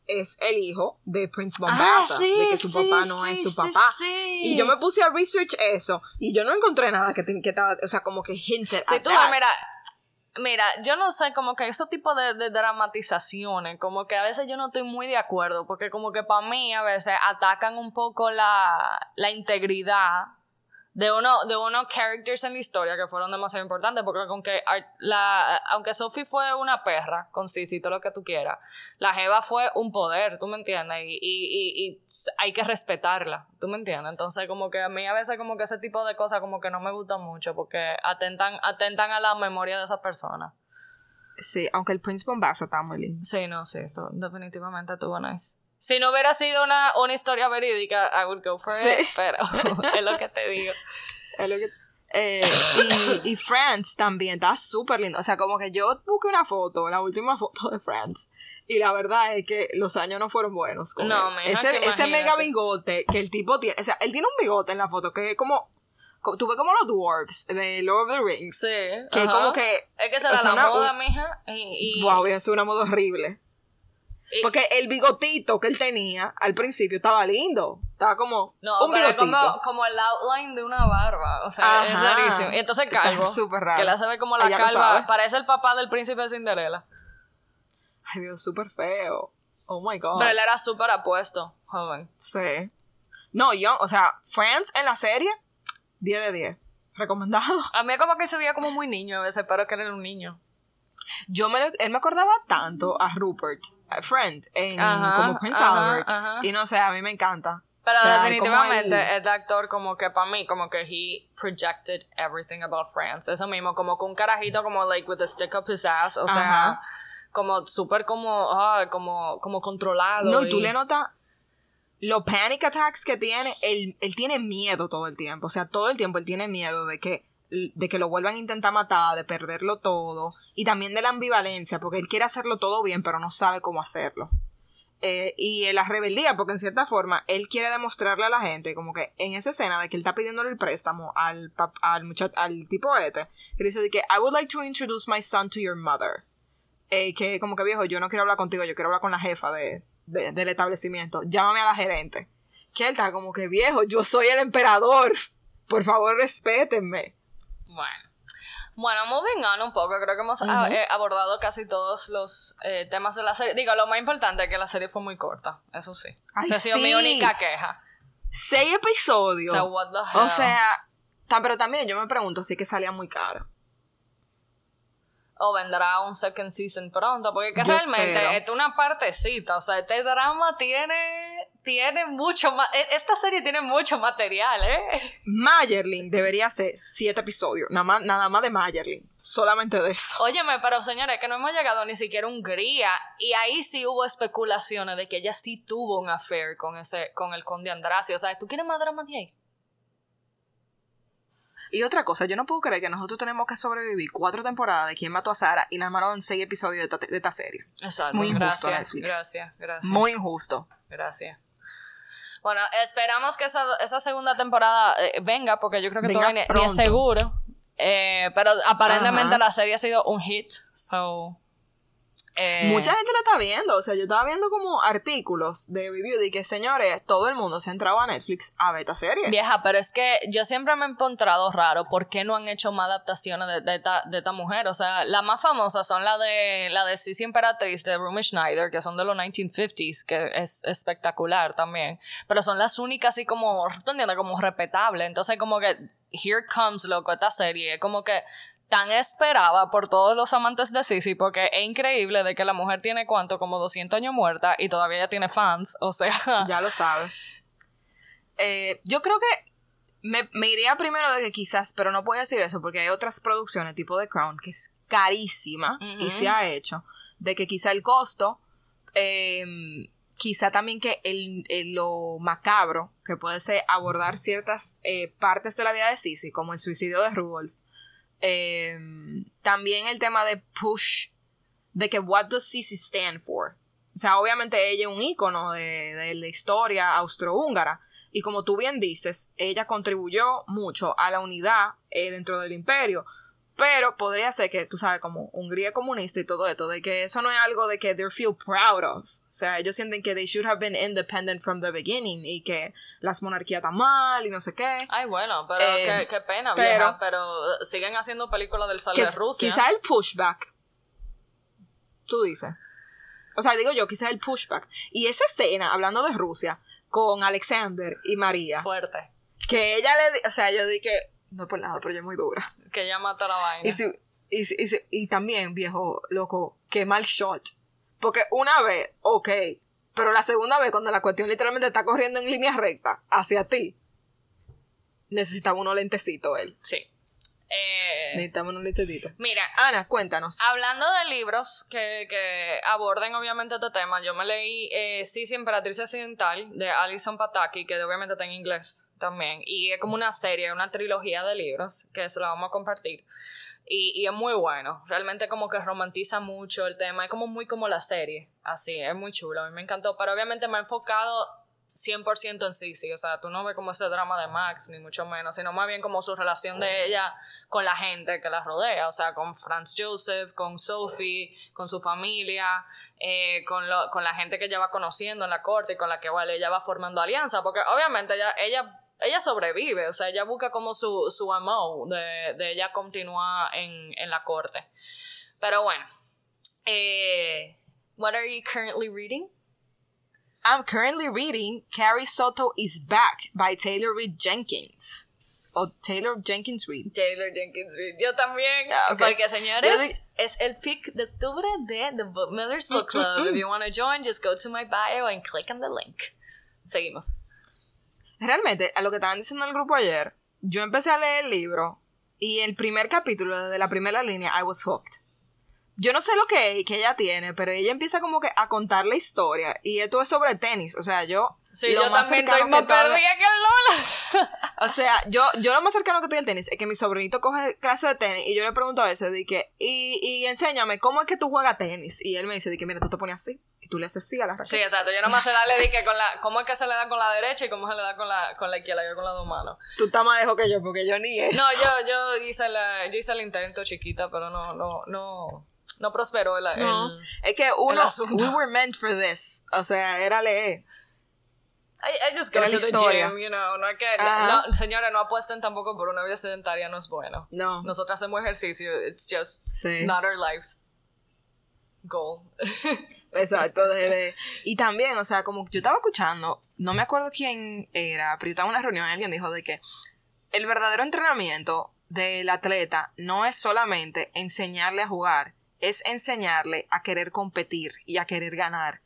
es el hijo de Prince ah, Bombassa, de que su papá no es su papá. Y yo me puse a research eso y yo no encontré nada que, que estaba, o sea, como que hinted at tú, mira, mira, yo no sé, como que esos tipos de, dramatizaciones, como que a veces yo no estoy muy de acuerdo, porque como que para mí a veces atacan un poco la integridad de uno de unos characters en la historia que fueron demasiado importantes porque aunque la aunque Sophie fue una perra con Sisi todo lo que tú quieras la Jeva fue un poder tú me entiendes y, y, y, hay que respetarla tú me entiendes entonces como que a mí a veces como que ese tipo de cosas como que no me gustan mucho porque atentan atentan a la memoria de esa persona sí aunque el Prince Bombassa está muy lindo. Sí no sí esto definitivamente tuvo nice si no hubiera sido una, una historia verídica, I would go for it, pero es lo que te digo. Es lo que... Eh, y, y Friends también está súper lindo. O sea, como que yo busqué una foto, la última foto de Friends. Y la verdad es que los años no fueron buenos. Con no, ese, ese mega bigote que el tipo tiene. O sea, él tiene un bigote en la foto que es como. Tuve como los dwarfs de Lord of the Rings. Sí. Que como que. Es que será la moda, mija. Y, y... Wow, es una moda horrible. Porque el bigotito que él tenía al principio estaba lindo. Estaba como no, un pero Como, como el outline de una barba. O sea, es rarísimo. Y entonces calvo. Súper raro. Que la se ve como la calva. Parece el papá del príncipe de Cinderella. Ay, Dios, súper feo. Oh my god. Pero él era súper apuesto, joven. Sí. No, yo, o sea, Friends en la serie, 10 de 10. Recomendado. A mí como que se veía como muy niño a veces, pero que era un niño. Yo me, él me acordaba tanto a Rupert, a Friend, en, como Prince Albert. Y no sé, a mí me encanta. Pero definitivamente el... actor como que para mí como que he projected everything about France. Eso mismo, como con un carajito como like with a stick up his ass, o sea, como súper como, ah, como, como controlado. No, y tú le notas los panic attacks que tiene, él, él tiene miedo todo el tiempo, o sea, todo el tiempo él tiene miedo de que de que lo vuelvan a intentar matar, de perderlo todo, y también de la ambivalencia, porque él quiere hacerlo todo bien, pero no sabe cómo hacerlo. Eh, y la rebeldía, porque en cierta forma él quiere demostrarle a la gente, como que en esa escena de que él está pidiéndole el préstamo al, al, al tipo este, que dice que I would like to introduce my son to your mother. Eh, que como que viejo, yo no quiero hablar contigo, yo quiero hablar con la jefa de, del establecimiento. Llámame a la gerente. Que él está como que viejo, yo soy el emperador. Por favor, respétenme. Bueno. Bueno, moving on un poco, creo que hemos eh, abordado casi todos los eh, temas de la serie. Digo, lo más importante es que la serie fue muy corta, eso sí. Esa ha sido mi única queja. Seis episodios. what the hell? O sea, pero también yo me pregunto si que salía muy caro. O vendrá un second season pronto, porque que realmente es una partecita, o sea, este drama tiene tiene mucho más. E, esta serie tiene mucho material, ¿eh? Mayerlin debería ser siete episodios, nada más, nada más de Mayerlin. Solamente de eso. Óyeme, pero señores, que no hemos llegado ni siquiera a Hungría. Y ahí sí hubo especulaciones de que ella sí tuvo un affair con ese, con el conde Andrasio. O sea, ¿tú quieres más drama de ahí? Y otra cosa, yo no puedo creer que nosotros tenemos que sobrevivir cuatro temporadas de Quién mató a Sara y nada más en seis episodios de esta, serie. Exacto. Es muy injusto, gracias, Gracias, gracias. Muy injusto. Gracias. Bueno, esperamos que esa, esa segunda temporada eh, venga, porque yo creo que todavía ni es seguro. Eh, pero aparentemente la serie ha sido un hit, so eh, Mucha gente la está viendo, o sea, yo estaba viendo como artículos de review de que, señores, todo el mundo se ha entrado a Netflix a ver esta serie. Vieja, pero es que yo siempre me he encontrado raro por qué no han hecho más adaptaciones de, de, esta, de esta mujer. O sea, las más famosas son la de la de Sissy Emperatriz de Rumi Schneider, que son de los 1950s, que es espectacular también. Pero son las únicas así como, ¿tú entiendes? Como respetables. Entonces, como que, here comes, loco, esta serie. Como que tan esperada por todos los amantes de Sissy porque es increíble de que la mujer tiene cuánto, como 200 años muerta y todavía ya tiene fans, o sea... Ya lo sabe. Eh, yo creo que me, iría primero de que quizás, pero no puedo decir eso porque hay otras producciones tipo The Crown que es carísima y se ha hecho, de que quizá el costo, em, quizá también que el, lo macabro que puede ser abordar ciertas eh, partes de la vida de Sissy, como el suicidio de Rudolph, Em, también el tema de push, de que what does Sisi stand for. O sea, obviamente ella es un ícono de, la historia austrohúngara. Y como tú bien dices, ella contribuyó mucho a la unidad eh, dentro del imperio. Pero podría ser que, tú sabes, como Hungría comunista y todo esto, de que eso no es algo de que they feel proud of. O sea, ellos sienten que they should have been independent from the beginning y que las monarquías están mal y no sé qué. Ay, bueno, pero eh, qué, pena, vieja, pero siguen haciendo películas del sal de Rusia. Quizá el pushback. Tú dices. O sea, digo yo, quizá el pushback. Y esa escena, hablando de Rusia, con Alexander y María. Fuerte que ella le, o sea, yo dije, no por nada, pero ella es muy dura. Que ella mata la vaina. Y, si, y, y, y, también, viejo, loco, qué mal shot. Porque una vez, ok, pero la segunda vez, cuando la cuestión literalmente está corriendo en línea recta hacia ti, necesitaba unos lentecitos él. Sí. Eh, necesitamos unos lentecitos. Mira. Ana, cuéntanos. Hablando de libros que, que aborden obviamente este tema, yo me leí eh, Sí, Emperatriz Accidental de Alison Pataki, que obviamente está en inglés también. Y es como una serie, una trilogía de libros que se la vamos a compartir. Y, y, es muy bueno. Realmente como que romantiza mucho el tema. Es como muy como la serie. Así, es muy chulo. A mí me encantó. Pero obviamente me ha enfocado 100% en sí, O sea, tú no ves como ese drama de Max, ni mucho menos. Sino más bien como su relación de ella con la gente que la rodea. O sea, con Franz Joseph, con Sophie, con su familia. Eh, con, lo, con la gente que ella va conociendo en la corte y con la que ella va formando alianza. Porque obviamente ella... ella ella sobrevive, o sea, ella busca como su, su MO de, de ella continuar en, en, la corte. Pero bueno, eh, what are you currently reading? I'm currently reading Carrie Soto is Back by Taylor Reed Jenkins. O Taylor Jenkins Reid. Taylor Jenkins Reid. Yo también. Ah, porque, señores, es el pick de octubre de The Book Miller's Book Club. If you want to join, just go to my bio and click on the link. Seguimos realmente, a lo que estaban diciendo en el grupo ayer, yo empecé a leer el libro y el primer capítulo, de la primera línea, I was hooked. Yo no sé lo que, que ella tiene, pero ella empieza como que a contar la historia y esto es sobre tenis, o sea, yo... Sí, yo también estoy más perdida que Lola. o sea, yo, yo lo más cercano que estoy al tenis es que mi sobrinito coge clase de tenis y yo le pregunto a veces, de que, y, y enséñame, ¿cómo es que tú juegas tenis? Y él me dice, de que, mira, tú te pones así y tú le haces así a la raqueta. Sí, exacto. Yo nomás sé darle de que con la. ¿Cómo es que se le da con la derecha y cómo se le da con la, con la izquierda? Yo con las dos manos. Tú estás más lejos que yo, porque yo ni eso. No, yo, yo, hice, la, yo hice el intento chiquita, pero no, no, no. No prosperó el, no. Es que uno. We were meant for this. O sea, era leer. I, I just go to the gym, you know. No hay que. No, señora, no apuesten tampoco por una vida sedentaria, no es bueno. No. Nosotros hacemos ejercicio. It's just not our lives goal. Exacto, de, y también, o sea, como yo estaba escuchando, no me acuerdo quién era, pero yo estaba en una reunión y alguien dijo de que el verdadero entrenamiento del atleta no es solamente enseñarle a jugar, es enseñarle a querer competir y a querer ganar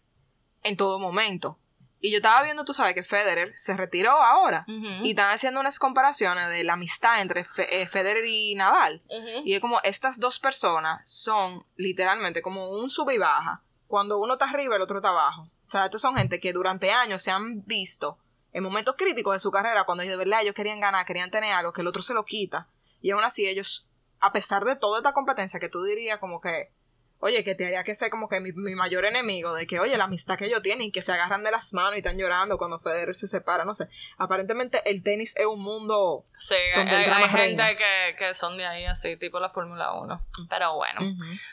en todo momento. Y yo estaba viendo, tú sabes, que Federer se retiró ahora. Y están haciendo unas comparaciones de la amistad entre eh, Federer y Nadal. Y es como estas dos personas son literalmente como un sub y baja cuando uno está arriba, el otro está abajo. O sea, estos son gente que durante años se han visto en momentos críticos de su carrera, cuando de verdad ellos querían ganar, querían tener algo, que el otro se lo quita. Y aún así ellos, a pesar de toda esta competencia que tú dirías como que oye, que te haría que ser como que mi, mayor enemigo, de que, oye, la amistad que ellos tienen, que se agarran de las manos y están llorando cuando Federer se separa, no sé. Aparentemente el tenis es un mundo. Sí, donde hay, gente que, que, son de ahí así, tipo la Fórmula 1. Pero bueno,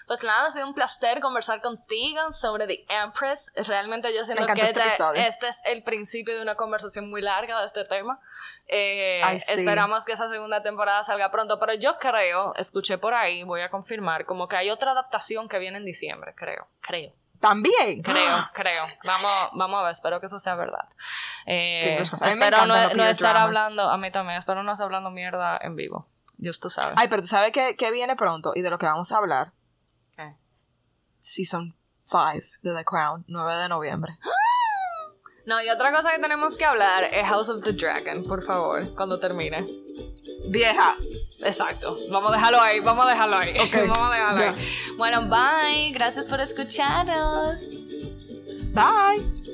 pues nada, ha sido un placer conversar contigo sobre The Empress. Realmente yo siento que este, este, es el principio de una conversación muy larga de este tema. Eh, esperamos que esa segunda temporada salga pronto, pero yo creo, escuché por ahí, voy a confirmar, como que hay otra adaptación que viene en diciembre, creo, creo. También. Creo, creo. Vamos, vamos a ver, espero que eso sea verdad. Eh, espero no, estar hablando, a mí también, espero no estar hablando mierda en vivo. Dios tú sabes. Ay, pero tú sabes que, que viene pronto y de lo que vamos a hablar. ¿Qué? Season 5 de The Crown, 9 de noviembre. No, y otra cosa que tenemos que hablar es House of the Dragon, por favor, cuando termine. Vieja. Exacto. Vamos a dejarlo ahí, vamos a dejarlo ahí. vamos a dejarlo ahí. Bueno, bye. Gracias por escucharnos. Bye.